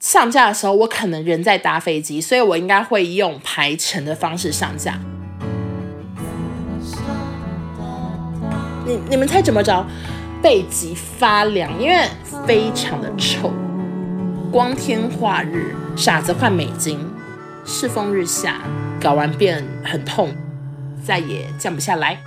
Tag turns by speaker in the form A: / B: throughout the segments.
A: 上架的时候，我可能人在搭飞机，所以我应该会用排程的方式上架。你你们猜怎么着？背脊发凉，因为非常的臭。光天化日，傻子换美金，世风日下，睾丸变很痛，再也降不下来。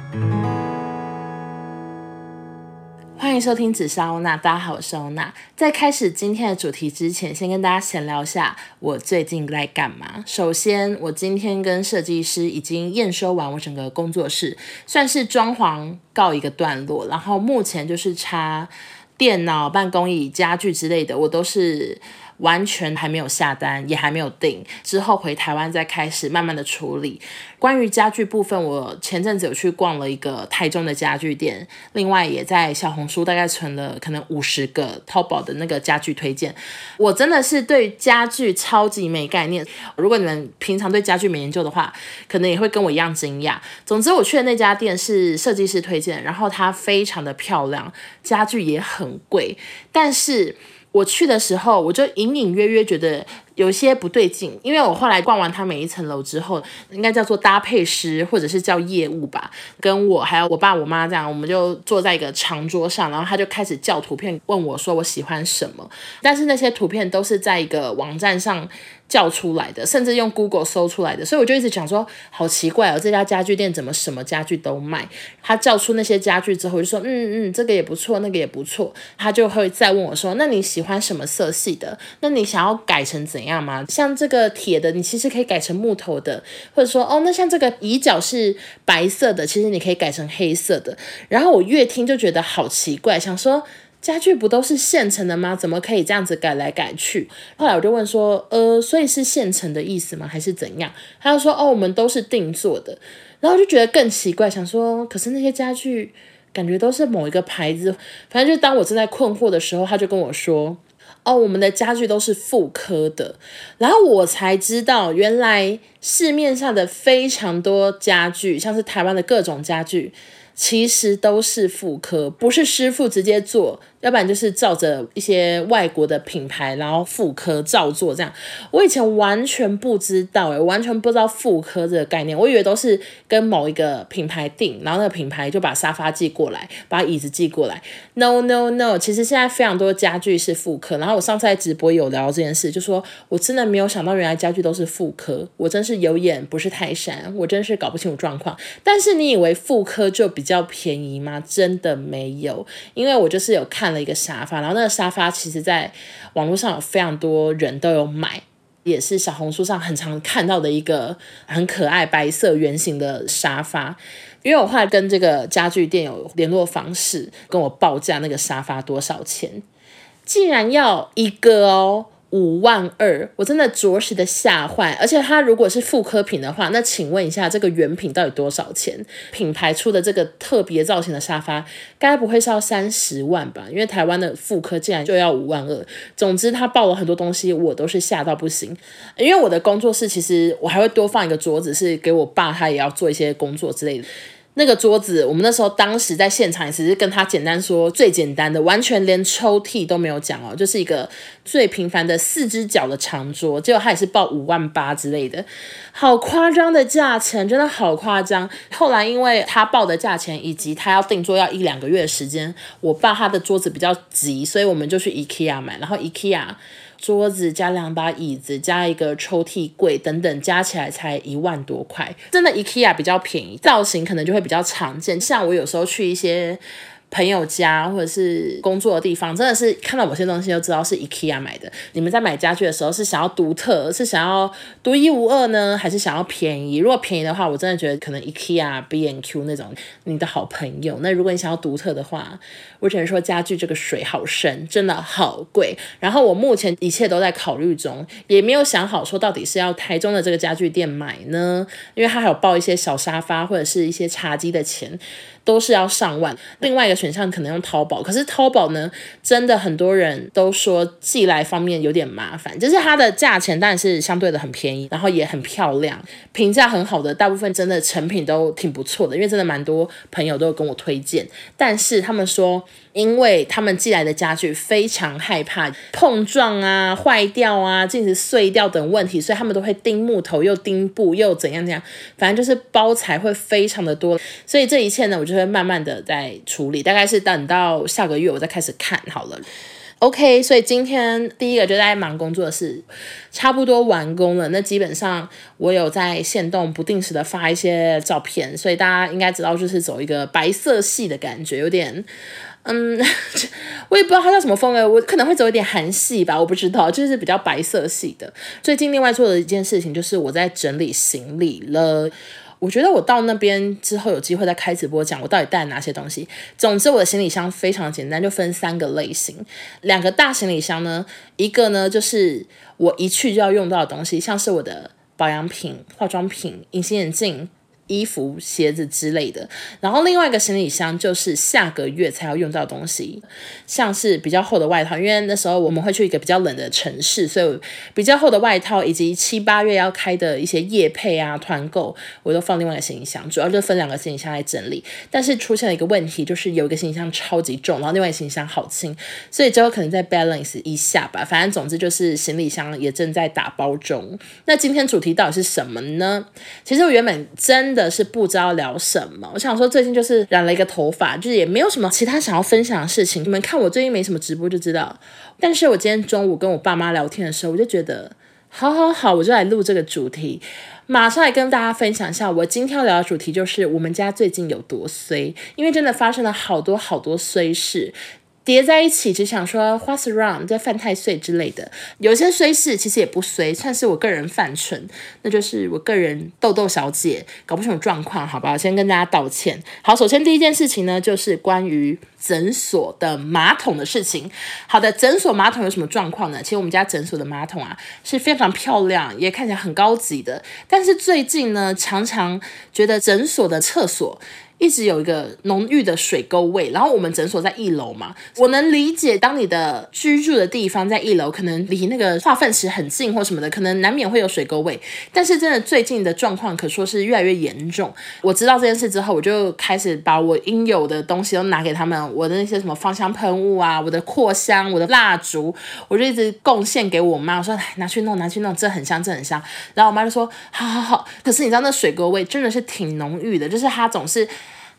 A: 欢迎收听紫砂欧娜，大家好，我是欧娜。在开始今天的主题之前，先跟大家闲聊一下我最近在干嘛。首先，我今天跟设计师已经验收完我整个工作室，算是装潢告一个段落。然后目前就是插电脑、办公椅、家具之类的，我都是。完全还没有下单，也还没有订，之后回台湾再开始慢慢的处理。关于家具部分，我前阵子有去逛了一个台中的家具店，另外也在小红书大概存了可能五十个淘宝的那个家具推荐。我真的是对家具超级没概念，如果你们平常对家具没研究的话，可能也会跟我一样惊讶。总之，我去的那家店是设计师推荐，然后它非常的漂亮，家具也很贵，但是。我去的时候，我就隐隐约约觉得有些不对劲，因为我后来逛完他每一层楼之后，应该叫做搭配师或者是叫业务吧，跟我还有我爸我妈这样，我们就坐在一个长桌上，然后他就开始叫图片，问我说我喜欢什么，但是那些图片都是在一个网站上。叫出来的，甚至用 Google 搜出来的，所以我就一直想说，好奇怪哦，这家家具店怎么什么家具都卖？他叫出那些家具之后，就说，嗯嗯，这个也不错，那个也不错。他就会再问我说，那你喜欢什么色系的？那你想要改成怎样吗？像这个铁的，你其实可以改成木头的，或者说，哦，那像这个椅脚是白色的，其实你可以改成黑色的。然后我越听就觉得好奇怪，想说。家具不都是现成的吗？怎么可以这样子改来改去？后来我就问说，呃，所以是现成的意思吗？还是怎样？他就说，哦，我们都是定做的。然后我就觉得更奇怪，想说，可是那些家具感觉都是某一个牌子。反正就当我正在困惑的时候，他就跟我说，哦，我们的家具都是复刻的。然后我才知道，原来市面上的非常多家具，像是台湾的各种家具。其实都是复刻，不是师傅直接做，要不然就是照着一些外国的品牌，然后复刻照做这样。我以前完全不知道，诶，完全不知道复刻这个概念，我以为都是跟某一个品牌订，然后那个品牌就把沙发寄过来，把椅子寄过来。No No No，其实现在非常多家具是复刻。然后我上次在直播有聊这件事，就说我真的没有想到原来家具都是复刻，我真是有眼不识泰山，我真是搞不清楚状况。但是你以为复刻就比较便宜吗？真的没有，因为我就是有看了一个沙发，然后那个沙发其实在网络上有非常多人都有买，也是小红书上很常看到的一个很可爱白色圆形的沙发。因为我后来跟这个家具店有联络方式，跟我报价那个沙发多少钱，竟然要一个哦。五万二，我真的着实的吓坏。而且它如果是复刻品的话，那请问一下，这个原品到底多少钱？品牌出的这个特别造型的沙发，该不会是要三十万吧？因为台湾的复刻竟然就要五万二。总之，他报了很多东西，我都是吓到不行。因为我的工作室其实我还会多放一个桌子，是给我爸，他也要做一些工作之类的。那个桌子，我们那时候当时在现场也只是跟他简单说最简单的，完全连抽屉都没有讲哦，就是一个最平凡的四只脚的长桌，结果他也是报五万八之类的，好夸张的价钱，真的好夸张。后来因为他报的价钱以及他要定做要一两个月的时间，我爸他的桌子比较急，所以我们就去 IKEA 买，然后 IKEA。桌子加两把椅子加一个抽屉柜等等，加起来才一万多块，真的 IKEA 比较便宜，造型可能就会比较常见。像我有时候去一些。朋友家或者是工作的地方，真的是看到某些东西就知道是 IKEA 买的。你们在买家具的时候是想要独特，是想要独一无二呢，还是想要便宜？如果便宜的话，我真的觉得可能 IKEA、BNQ 那种你的好朋友。那如果你想要独特的话，我只能说家具这个水好深，真的好贵。然后我目前一切都在考虑中，也没有想好说到底是要台中的这个家具店买呢，因为他还有报一些小沙发或者是一些茶几的钱。都是要上万。另外一个选项可能用淘宝，可是淘宝呢，真的很多人都说寄来方面有点麻烦，就是它的价钱当然是相对的很便宜，然后也很漂亮，评价很好的，大部分真的成品都挺不错的，因为真的蛮多朋友都有跟我推荐，但是他们说。因为他们寄来的家具非常害怕碰撞啊、坏掉啊、镜子碎掉等问题，所以他们都会钉木头，又钉布，又怎样怎样，反正就是包材会非常的多。所以这一切呢，我就会慢慢的在处理，大概是等到下个月我再开始看好了。OK，所以今天第一个就在忙工作的事，差不多完工了。那基本上我有在线动不定时的发一些照片，所以大家应该知道就是走一个白色系的感觉，有点。嗯，我也不知道它叫什么风格，我可能会走一点韩系吧，我不知道，就是比较白色系的。最近另外做的一件事情就是我在整理行李了。我觉得我到那边之后有机会再开直播讲我到底带了哪些东西。总之我的行李箱非常简单，就分三个类型，两个大行李箱呢，一个呢就是我一去就要用到的东西，像是我的保养品、化妆品、隐形眼镜。衣服、鞋子之类的，然后另外一个行李箱就是下个月才要用到东西，像是比较厚的外套，因为那时候我们会去一个比较冷的城市，所以比较厚的外套以及七八月要开的一些夜配啊、团购，我都放另外一个行李箱，主要就分两个行李箱来整理。但是出现了一个问题，就是有一个行李箱超级重，然后另外一个行李箱好轻，所以之后可能再 balance 一下吧。反正总之就是行李箱也正在打包中。那今天主题到底是什么呢？其实我原本真。真的是不知道聊什么，我想说最近就是染了一个头发，就是也没有什么其他想要分享的事情。你们看我最近没什么直播就知道。但是我今天中午跟我爸妈聊天的时候，我就觉得好好好，我就来录这个主题，马上来跟大家分享一下。我今天要聊的主题就是我们家最近有多衰，因为真的发生了好多好多衰事。叠在一起，只想说 What's wrong？在犯太岁之类的，有些衰事其实也不衰，算是我个人犯蠢，那就是我个人豆豆小姐搞不清楚状况，好不好？先跟大家道歉。好，首先第一件事情呢，就是关于诊所的马桶的事情。好的，诊所马桶有什么状况呢？其实我们家诊所的马桶啊是非常漂亮，也看起来很高级的，但是最近呢，常常觉得诊所的厕所。一直有一个浓郁的水沟味，然后我们诊所在一楼嘛，我能理解，当你的居住的地方在一楼，可能离那个化粪池很近或什么的，可能难免会有水沟味。但是真的最近的状况可说是越来越严重。我知道这件事之后，我就开始把我应有的东西都拿给他们，我的那些什么芳香喷雾啊，我的扩香，我的蜡烛，我就一直贡献给我妈，我说拿去弄，拿去弄，这很香，这很香。然后我妈就说好好好，可是你知道那水沟味真的是挺浓郁的，就是它总是。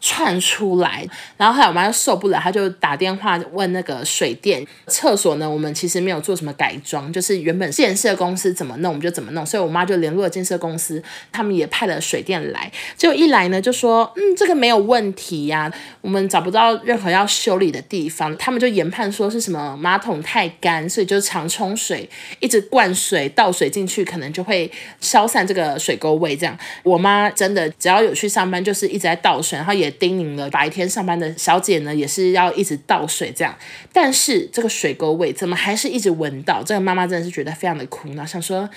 A: 窜出来，然后后来我妈就受不了，她就打电话问那个水电厕所呢。我们其实没有做什么改装，就是原本建设公司怎么弄我们就怎么弄，所以我妈就联络了建设公司，他们也派了水电来。结果一来呢，就说嗯，这个没有问题呀，我们找不到任何要修理的地方。他们就研判说是什么马桶太干，所以就常冲水，一直灌水倒水进去，可能就会消散这个水沟味。这样，我妈真的只要有去上班，就是一直在倒水，然后也。叮咛了，白天上班的小姐呢，也是要一直倒水这样，但是这个水沟味怎么还是一直闻到？这个妈妈真的是觉得非常的苦恼，想说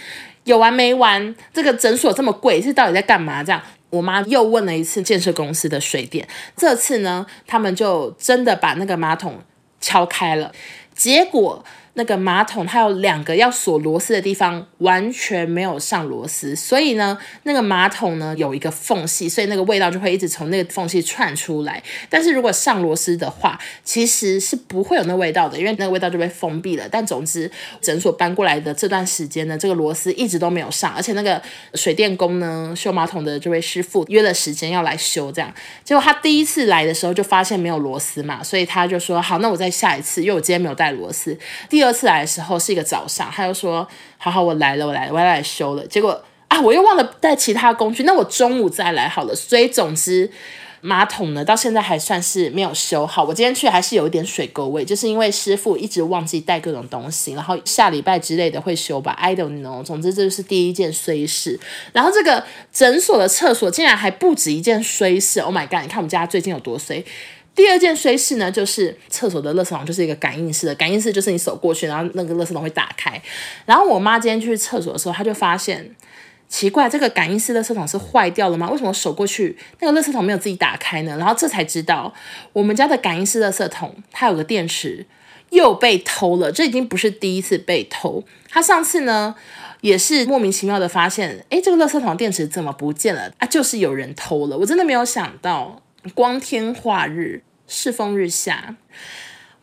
A: 有完没完？这个诊所这么贵，是到底在干嘛？这样，我妈又问了一次建设公司的水电，这次呢，他们就真的把那个马桶敲开了，结果。那个马桶它有两个要锁螺丝的地方，完全没有上螺丝，所以呢，那个马桶呢有一个缝隙，所以那个味道就会一直从那个缝隙窜出来。但是如果上螺丝的话，其实是不会有那味道的，因为那个味道就被封闭了。但总之，诊所搬过来的这段时间呢，这个螺丝一直都没有上，而且那个水电工呢，修马桶的这位师傅约了时间要来修，这样，结果他第一次来的时候就发现没有螺丝嘛，所以他就说好，那我再下一次，因为我今天没有带螺丝。第二。第二次来的时候是一个早上，他又说：“好好，我来了，我来了，我要来修了。”结果啊，我又忘了带其他工具，那我中午再来好了。所以总之，马桶呢到现在还算是没有修好。我今天去还是有一点水沟味，就是因为师傅一直忘记带各种东西，然后下礼拜之类的会修吧。I don't know。总之这就是第一件衰事。然后这个诊所的厕所竟然还不止一件衰事。Oh my god！你看我们家最近有多衰。第二件衰事呢，就是厕所的垃圾桶就是一个感应式的，感应式就是你手过去，然后那个垃圾桶会打开。然后我妈今天去厕所的时候，她就发现奇怪，这个感应式垃圾桶是坏掉了吗？为什么手过去那个垃圾桶没有自己打开呢？然后这才知道，我们家的感应式垃圾桶它有个电池又被偷了。这已经不是第一次被偷，她上次呢？也是莫名其妙的发现，诶，这个垃圾桶电池怎么不见了？啊，就是有人偷了。我真的没有想到，光天化日，世风日下。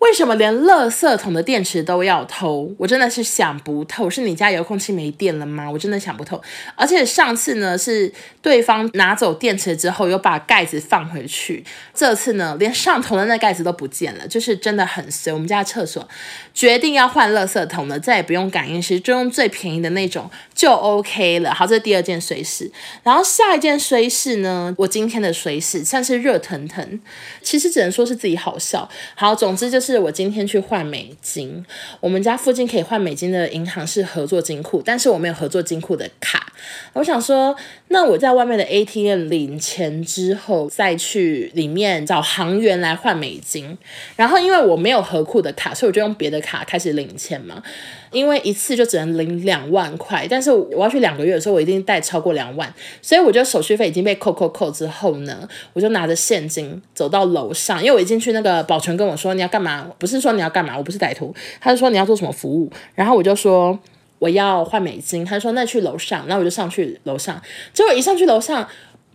A: 为什么连垃圾桶的电池都要偷？我真的是想不透。是你家遥控器没电了吗？我真的想不透。而且上次呢，是对方拿走电池之后，又把盖子放回去。这次呢，连上头的那盖子都不见了，就是真的很衰。我们家厕所决定要换垃圾桶了，再也不用感应式，就用最便宜的那种就 OK 了。好，这是第二件衰事。然后下一件衰事呢，我今天的衰事算是热腾腾，其实只能说是自己好笑。好，总之就是。我今天去换美金，我们家附近可以换美金的银行是合作金库，但是我没有合作金库的卡。我想说，那我在外面的 ATM 领钱之后，再去里面找行员来换美金。然后因为我没有合库的卡，所以我就用别的卡开始领钱嘛。因为一次就只能领两万块，但是我要去两个月的时候，我一定带超过两万，所以我觉得手续费已经被扣扣扣之后呢，我就拿着现金走到楼上，因为我一进去那个保全跟我说，你要干嘛？不是说你要干嘛，我不是歹徒，他就说你要做什么服务，然后我就说我要换美金，他说那去楼上，那我就上去楼上，结果一上去楼上。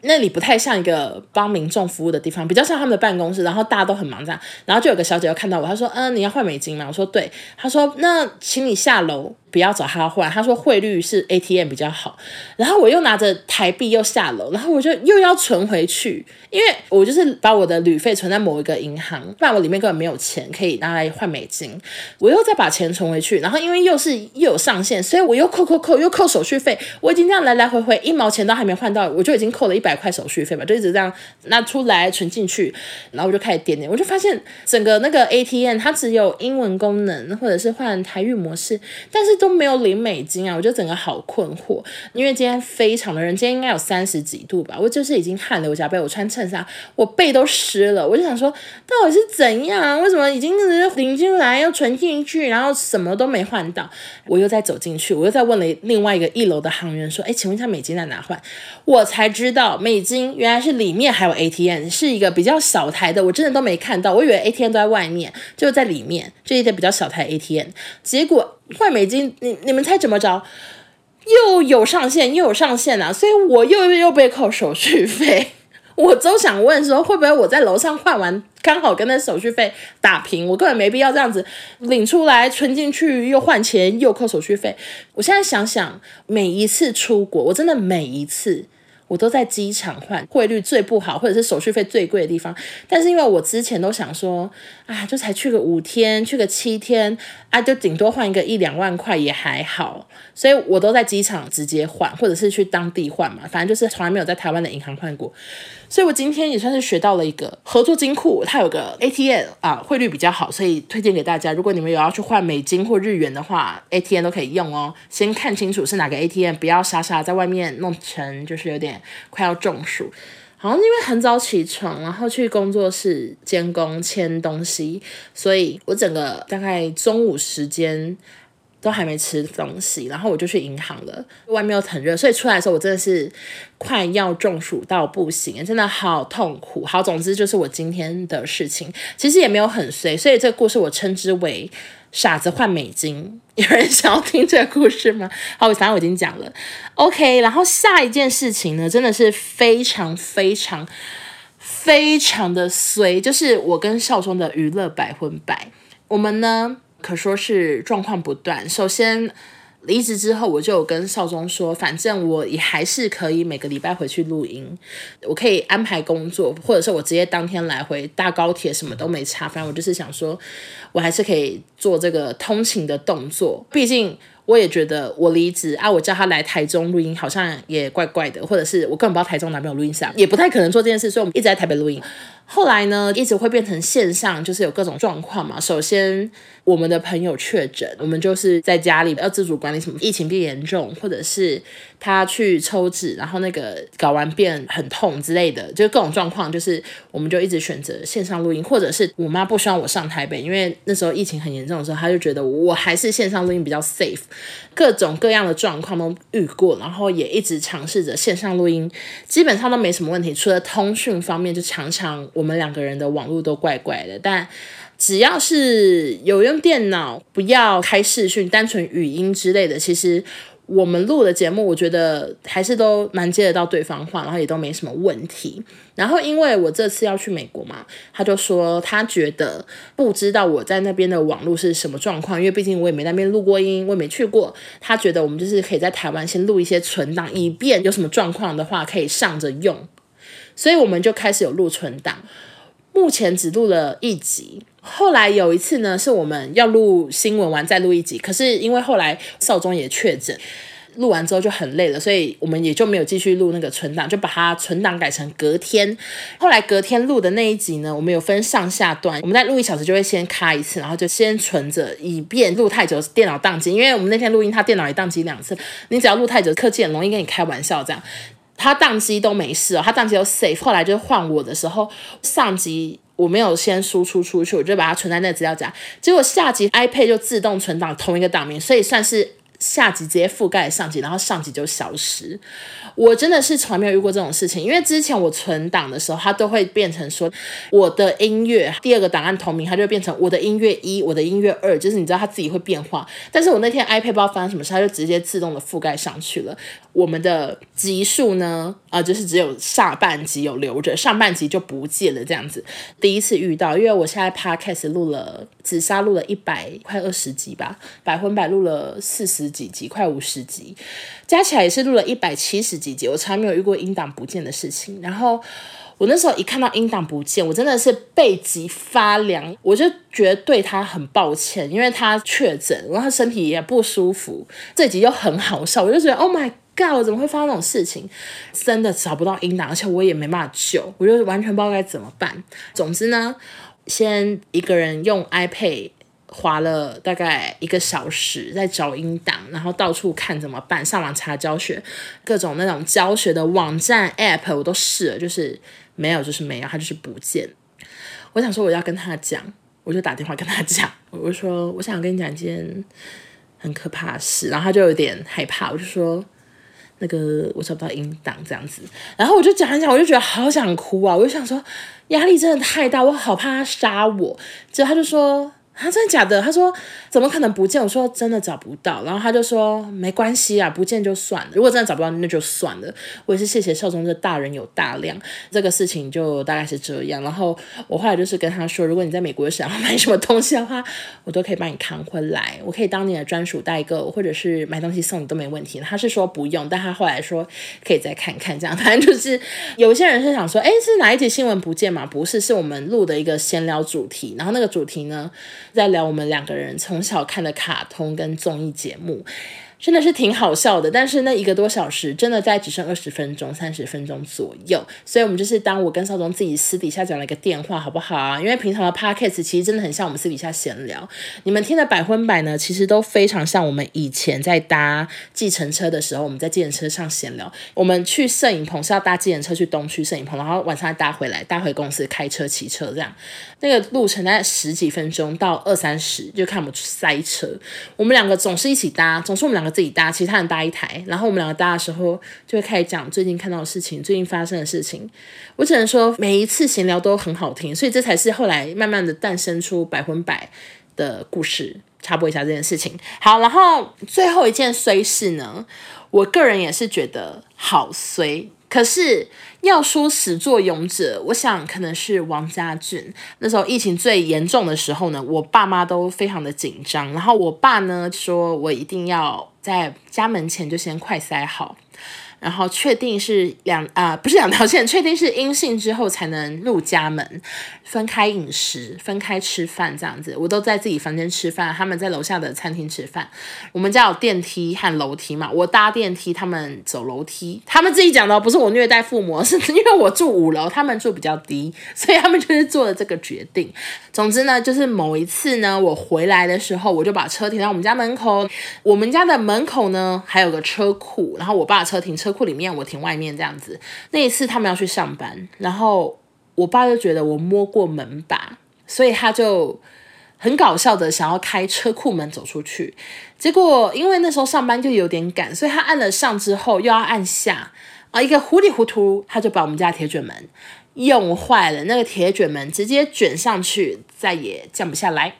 A: 那里不太像一个帮民众服务的地方，比较像他们的办公室，然后大家都很忙这样，然后就有个小姐又看到我，她说：“嗯，你要换美金吗？”我说：“对。”她说：“那请你下楼。”不要找他换，他说汇率是 ATM 比较好。然后我又拿着台币又下楼，然后我就又要存回去，因为我就是把我的旅费存在某一个银行，不然我里面根本没有钱可以拿来换美金。我又再把钱存回去，然后因为又是又有上限，所以我又扣扣扣又扣手续费。我已经这样来来回回一毛钱都还没换到，我就已经扣了一百百块手续费吧，就一直这样拿出来存进去，然后我就开始点点，我就发现整个那个 ATM 它只有英文功能或者是换台语模式，但是。都没有领美金啊！我就整个好困惑，因为今天非常的热，今天应该有三十几度吧。我就是已经汗流浃背，我穿衬衫，我背都湿了。我就想说，到底是怎样？为什么已经领进来又存进去，然后什么都没换到？我又再走进去，我又再问了另外一个一楼的行员说：“哎，请问一下美金在哪换？”我才知道美金原来是里面还有 ATM，是一个比较小台的，我真的都没看到，我以为 ATM 都在外面，就在里面，就一台比较小台 ATM，结果。换美金，你你们猜怎么着？又有上限，又有上限啊！所以我又又被扣手续费。我都想问说，会不会我在楼上换完，刚好跟那手续费打平？我根本没必要这样子领出来存进去，又换钱又扣手续费。我现在想想，每一次出国，我真的每一次。我都在机场换汇率最不好，或者是手续费最贵的地方。但是因为我之前都想说，啊，就才去个五天，去个七天，啊，就顶多换一个一两万块也还好。所以我都在机场直接换，或者是去当地换嘛，反正就是从来没有在台湾的银行换过。所以我今天也算是学到了一个合作金库，它有个 ATM 啊，汇率比较好，所以推荐给大家。如果你们有要去换美金或日元的话，ATM 都可以用哦。先看清楚是哪个 ATM，不要傻傻在外面弄成就是有点快要中暑。好像因为很早起床，然后去工作室监工签东西，所以我整个大概中午时间。都还没吃东西，然后我就去银行了。外面又很热，所以出来的时候我真的是快要中暑到不行，真的好痛苦。好，总之就是我今天的事情，其实也没有很衰，所以这个故事我称之为“傻子换美金”。有人想要听这个故事吗？好，反正我已经讲了。OK，然后下一件事情呢，真的是非常非常非常的衰，就是我跟少宗的娱乐百分百，我们呢。可说是状况不断。首先离职之后，我就有跟少宗说，反正我也还是可以每个礼拜回去录音，我可以安排工作，或者是我直接当天来回搭高铁，什么都没差。反正我就是想说，我还是可以做这个通勤的动作。毕竟我也觉得我离职啊，我叫他来台中录音，好像也怪怪的，或者是我根本不知道台中哪边有录音室，也不太可能做这件事，所以我们一直在台北录音。后来呢，一直会变成线上，就是有各种状况嘛。首先，我们的朋友确诊，我们就是在家里要自主管理，什么疫情变严重，或者是他去抽脂，然后那个睾丸变很痛之类的，就各种状况，就是我们就一直选择线上录音，或者是我妈不希望我上台北，因为那时候疫情很严重的时候，她就觉得我还是线上录音比较 safe，各种各样的状况都遇过，然后也一直尝试着线上录音，基本上都没什么问题。除了通讯方面，就常常我们两个人的网络都怪怪的，但只要是有用电脑，不要开视讯，单纯语音之类的，其实。我们录的节目，我觉得还是都蛮接得到对方话，然后也都没什么问题。然后因为我这次要去美国嘛，他就说他觉得不知道我在那边的网络是什么状况，因为毕竟我也没那边录过音，我也没去过。他觉得我们就是可以在台湾先录一些存档，以便有什么状况的话可以上着用。所以我们就开始有录存档，目前只录了一集。后来有一次呢，是我们要录新闻完再录一集，可是因为后来少宗也确诊，录完之后就很累了，所以我们也就没有继续录那个存档，就把它存档改成隔天。后来隔天录的那一集呢，我们有分上下段，我们在录一小时就会先卡一次，然后就先存着，以便录太久电脑宕机。因为我们那天录音，他电脑也宕机两次，你只要录太久，科技很容易跟你开玩笑这样。他宕机都没事哦，他宕机都 safe。后来就换我的时候，上集。我没有先输出出去，我就把它存在那个资料夹，结果下集 iPad 就自动存档同一个档名，所以算是下集直接覆盖上集，然后上集就消失。我真的是从来没有遇过这种事情，因为之前我存档的时候，它都会变成说我的音乐第二个档案同名，它就变成我的音乐一，我的音乐二，就是你知道它自己会变化。但是我那天 iPad 不知道发生什么事，它就直接自动的覆盖上去了。我们的集数呢，啊、就是只有下半集有留着，上半集就不见了这样子。第一次遇到，因为我现在 Podcast 录了紫砂录了一百快二十集吧，百分百录了四十几集，快五十集，加起来也是录了一百七十几集。我从来没有遇过音档不见的事情，然后我那时候一看到音档不见，我真的是背脊发凉，我就觉得对他很抱歉，因为他确诊，然后身体也不舒服，这集又很好笑，我就觉得 Oh my God，怎么会发生这种事情？真的找不到音档，而且我也没办法救，我就完全不知道该怎么办。总之呢，先一个人用 iPad。花了大概一个小时在找音档，然后到处看怎么办，上网查教学，各种那种教学的网站 app 我都试了，就是没有，就是没有，它就是不见。我想说我要跟他讲，我就打电话跟他讲，我就说我想跟你讲一件很可怕的事，然后他就有点害怕，我就说那个我找不到音档这样子，然后我就讲一讲，我就觉得好想哭啊，我就想说压力真的太大，我好怕他杀我，结果他就说。他真的假的？他说怎么可能不见？我说真的找不到。然后他就说没关系啊，不见就算了。如果真的找不到，那就算了。我也是谢谢少宗这大人有大量。这个事情就大概是这样。然后我后来就是跟他说，如果你在美国想要买什么东西的话，我都可以帮你扛回来。我可以当你的专属代购，或者是买东西送你都没问题。他是说不用，但他后来说可以再看看这样。反正就是有些人是想说，哎，是哪一集新闻不见吗？不是，是我们录的一个闲聊主题。然后那个主题呢，在聊我们两个人从小看的卡通跟综艺节目。真的是挺好笑的，但是那一个多小时真的在只剩二十分钟、三十分钟左右，所以我们就是当我跟邵宗自己私底下讲了一个电话，好不好啊？因为平常的 podcast 其实真的很像我们私底下闲聊，你们听的百分百呢，其实都非常像我们以前在搭计程车的时候，我们在计程车上闲聊。我们去摄影棚是要搭计程车去东区摄影棚，然后晚上搭回来，搭回公司开车骑车这样，那个路程大概十几分钟到二三十，就看我们塞车。我们两个总是一起搭，总是我们两个。自己搭，其他人搭一台，然后我们两个搭的时候就会开始讲最近看到的事情，最近发生的事情。我只能说每一次闲聊都很好听，所以这才是后来慢慢的诞生出百分百的故事。插播一下这件事情。好，然后最后一件衰事呢，我个人也是觉得好衰。可是要说始作俑者，我想可能是王家俊。那时候疫情最严重的时候呢，我爸妈都非常的紧张。然后我爸呢说，我一定要在家门前就先快塞好。然后确定是两啊、不是两条线，确定是阴性之后才能入家门，分开饮食，分开吃饭这样子。我都在自己房间吃饭，他们在楼下的餐厅吃饭。我们家有电梯和楼梯嘛，我搭电梯，他们走楼梯。他们自己讲的，不是我虐待父母，是因为我住五楼，他们住比较低，所以他们就是做了这个决定。总之呢，就是某一次呢，我回来的时候，我就把车停在我们家门口。我们家的门口呢，还有个车库，然后我爸车停车。车库里面，我停外面这样子。那一次他们要去上班，然后我爸就觉得我摸过门把，所以他就很搞笑的想要开车库门走出去，结果因为那时候上班就有点赶，所以他按了上之后又要按下啊，一个糊里糊涂他就把我们家铁卷门用坏了，那个铁卷门直接卷上去，再也降不下来，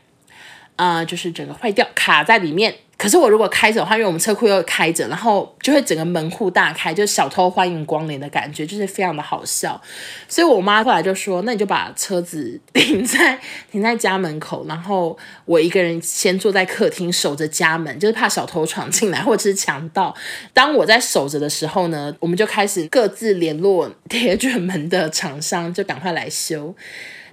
A: 啊、就是整个坏掉卡在里面。可是我如果开着的话，因为我们车库又开着，然后就会整个门户大开，就小偷欢迎光临的感觉，就是非常的好笑。所以我妈后来就说：“那你就把车子停在停在家门口，然后我一个人先坐在客厅守着家门，就是怕小偷闯进来或者是强盗。当我在守着的时候呢，我们就开始各自联络铁卷门的厂商，就赶快来修。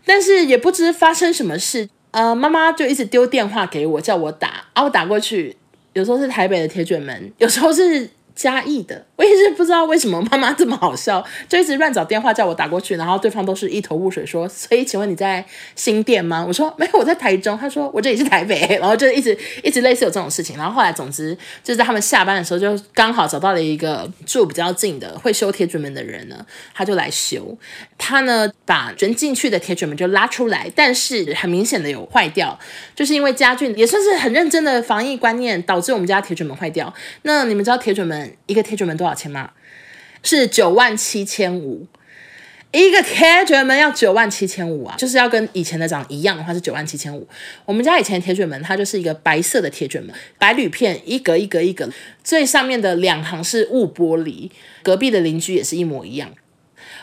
A: 但是也不知发生什么事。”呃，妈妈就一直丢电话给我，叫我打，啊，我打过去，有时候是台北的铁卷门，有时候是。嘉义的，我也是不知道为什么妈妈这么好笑，就一直乱找电话叫我打过去，然后对方都是一头雾水，说：“所以请问你在新店吗？”我说：“没有，我在台中。”他说：“我这里是台北。” 然后就一直一直类似有这种事情。然后后来，总之就是在他们下班的时候，就刚好找到了一个住比较近的会修铁卷门的人呢，他就来修。他呢把卷进去的铁卷门就拉出来，但是很明显的有坏掉，就是因为家俊也算是很认真的防疫观念，导致我们家铁卷门坏掉。那你们知道铁卷门？一个铁卷门多少钱吗？是九万七千五。一个铁卷门要九万七千五啊，就是要跟以前的长一样的话是九万七千五。我们家以前的铁卷门它就是一个白色的铁卷门，白铝片一格一格一格，最上面的两行是雾玻璃，隔壁的邻居也是一模一样。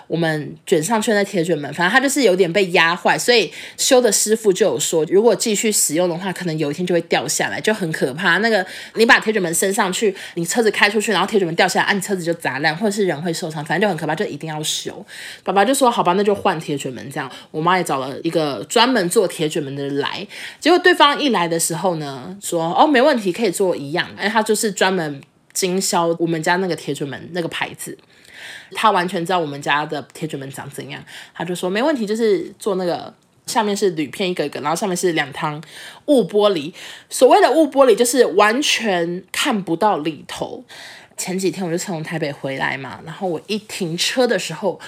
A: 我们卷上去的铁卷门，反正它就是有点被压坏，所以修的师傅就有说，如果继续使用的话，可能有一天就会掉下来，就很可怕。那个你把铁卷门升上去，你车子开出去，然后铁卷门掉下来，啊，你车子就砸烂，或者是人会受伤，反正就很可怕，就一定要修。爸爸就说：“好吧，那就换铁卷门。”这样，我妈也找了一个专门做铁卷门的人来。结果对方一来的时候呢，说：“哦，没问题，可以做一样。”哎，他就是专门经销我们家那个铁卷门那个牌子。他完全知道我们家的铁卷门长怎样，他就说没问题，就是做那个下面是铝片一个一个，然后上面是两汤雾玻璃。所谓的雾玻璃就是完全看不到里头。前几天我就从台北回来嘛，然后我一停车的时候，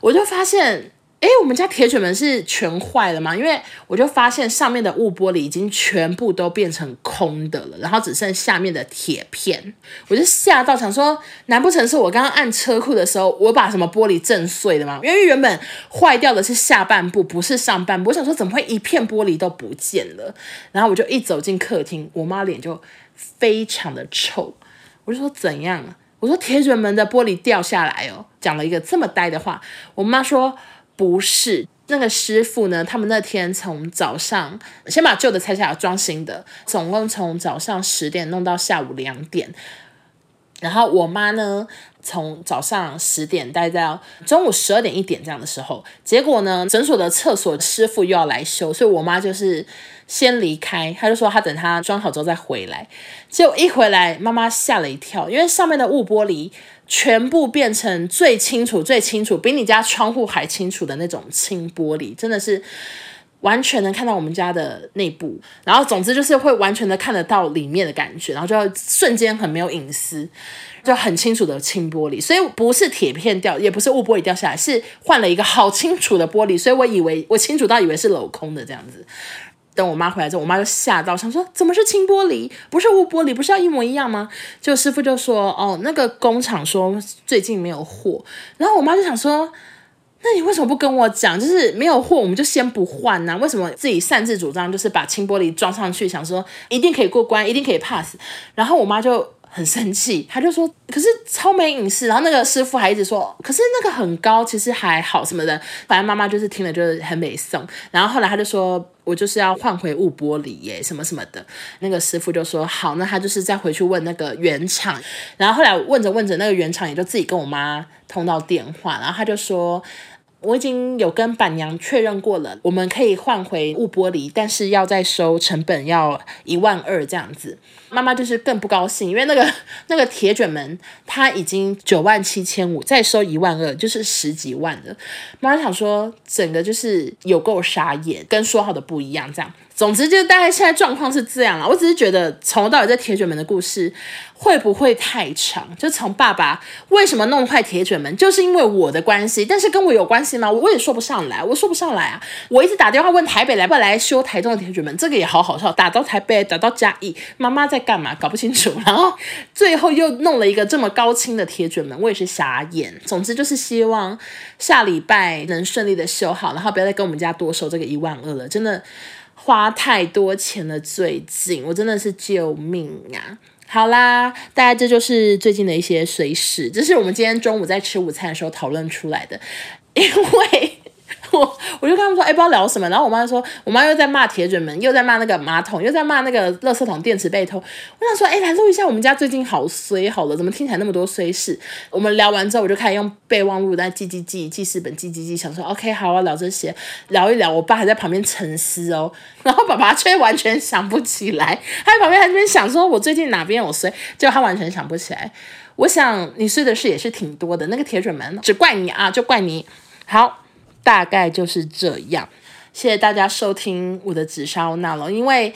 A: 我就发现。哎，我们家铁卷门是全坏了吗？因为我就发现上面的雾玻璃已经全部都变成空的了，然后只剩下面的铁片，我就吓到想说，难不成是我刚刚按车库的时候，我把什么玻璃震碎了吗？因为原本坏掉的是下半部，不是上半部。我想说，怎么会一片玻璃都不见了？然后我就一走进客厅，我妈脸就非常的臭。我就说怎样？我说铁卷门的玻璃掉下来哦，讲了一个这么呆的话。我妈说。不是那个师傅呢，他们那天从早上先把旧的拆下来装新的，总共从早上十点弄到下午两点。然后我妈呢，从早上十点待到中午十二点一点这样的时候，结果呢，诊所的厕所师傅又要来修，所以我妈就是先离开，她就说她等她装好之后再回来。结果一回来，妈妈吓了一跳，因为上面的雾玻璃。全部变成最清楚、最清楚，比你家窗户还清楚的那种清玻璃，真的是完全能看到我们家的内部。然后，总之就是会完全的看得到里面的感觉，然后就要瞬间很没有隐私，就很清楚的清玻璃。所以不是铁片掉，也不是雾玻璃掉下来，是换了一个好清楚的玻璃。所以我以为我清楚到以为是镂空的这样子。等我妈回来之后，我妈就吓到，想说怎么是清玻璃，不是雾玻璃，不是要一模一样吗？就师傅就说，哦，那个工厂说最近没有货。然后我妈就想说，那你为什么不跟我讲？就是没有货，我们就先不换呢、为什么自己擅自主张，就是把清玻璃装上去，想说一定可以过关，一定可以 pass？然后我妈就。很生气，他就说：“可是超没隐私。”然后那个师傅还一直说：“可是那个很高，其实还好什么的。”反正妈妈就是听了就是很美送。然后后来他就说：“我就是要换回雾玻璃耶，什么什么的。”那个师傅就说：“好，那他就是再回去问那个原厂。”然后后来问着问着，那个原厂也就自己跟我妈通到电话，然后他就说。我已经有跟板娘确认过了，我们可以换回雾玻璃，但是要再收成本要一万二这样子。妈妈就是更不高兴，因为那个 那个铁卷门它已经九万七千五，再收一万二就是十几万的。妈妈想说，整个就是有够傻眼，跟说好的不一样这样。总之就大概现在状况是这样了。我只是觉得从头到尾这铁卷门的故事会不会太长？就从爸爸为什么弄坏铁卷门，就是因为我的关系，但是跟我有关系吗？我也说不上来，我说不上来啊！我一直打电话问台北来不来修台中的铁卷门，这个也好好笑，打到台北，打到嘉义，妈妈在干嘛？搞不清楚。然后最后又弄了一个这么高清的铁卷门，我也是傻眼。总之就是希望下礼拜能顺利的修好，然后不要再跟我们家多收这个一万二了，真的。花太多钱了，最近我真的是救命啊！好啦，大家这就是最近的一些随事，这是我们今天中午在吃午餐的时候讨论出来的，因为。我 我就跟他们说，哎、不知道聊什么。然后我妈说，我妈又在骂铁卷门，又在骂那个马桶，又在骂那个垃圾桶电池被偷。我想说，哎、来录一下我们家最近好衰好了，怎么听起来那么多衰事？我们聊完之后，我就开始用备忘录在记记记记事本记记记，想说，OK，好，啊聊这些，聊一聊。我爸还在旁边沉思哦，然后爸爸却完全想不起来，他在旁边还在那边想说，我最近哪边有衰，结果他完全想不起来。我想你衰的事也是挺多的，那个铁卷门，只怪你啊，就怪你。好。大概就是这样，谢谢大家收听我的紫砂欧娜了。因为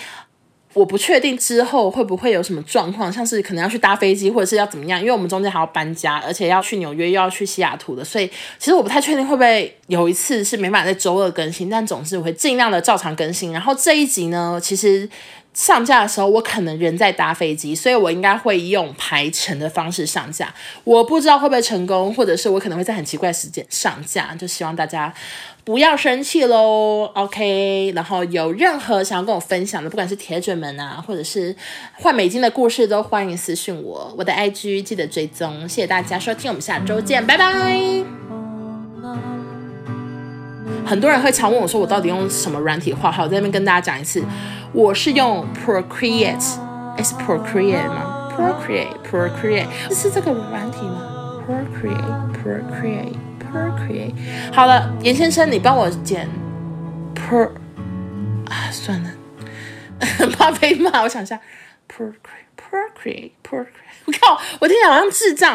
A: 我不确定之后会不会有什么状况，像是可能要去搭飞机，或者是要怎么样。因为我们中间还要搬家，而且要去纽约，又要去西雅图的，所以其实我不太确定会不会有一次是没办法在周二更新。但总之我会尽量的照常更新。然后这一集呢，其实。上架的时候，我可能人在搭飞机，所以我应该会用排程的方式上架。我不知道会不会成功，或者是我可能会在很奇怪时间上架，就希望大家不要生气喽。OK，然后有任何想要跟我分享的，不管是铁卷们啊，或者是换美金的故事，都欢迎私信我。我的 IG 记得追踪。谢谢大家收听，我们下周见，拜拜。很多人会常问我说，我到底用什么软体画好？我在那边跟大家讲一次，我是用 Procreate，是 Procreate 吗？Procreate，Procreate，这是这个软体吗？Procreate，Procreate，Procreate。好了，严先生，你帮我剪 Pro 啊，算了，怕被骂，我想一下，Procreate，Procreate，Procreate。我靠，我听起来好像智障啊。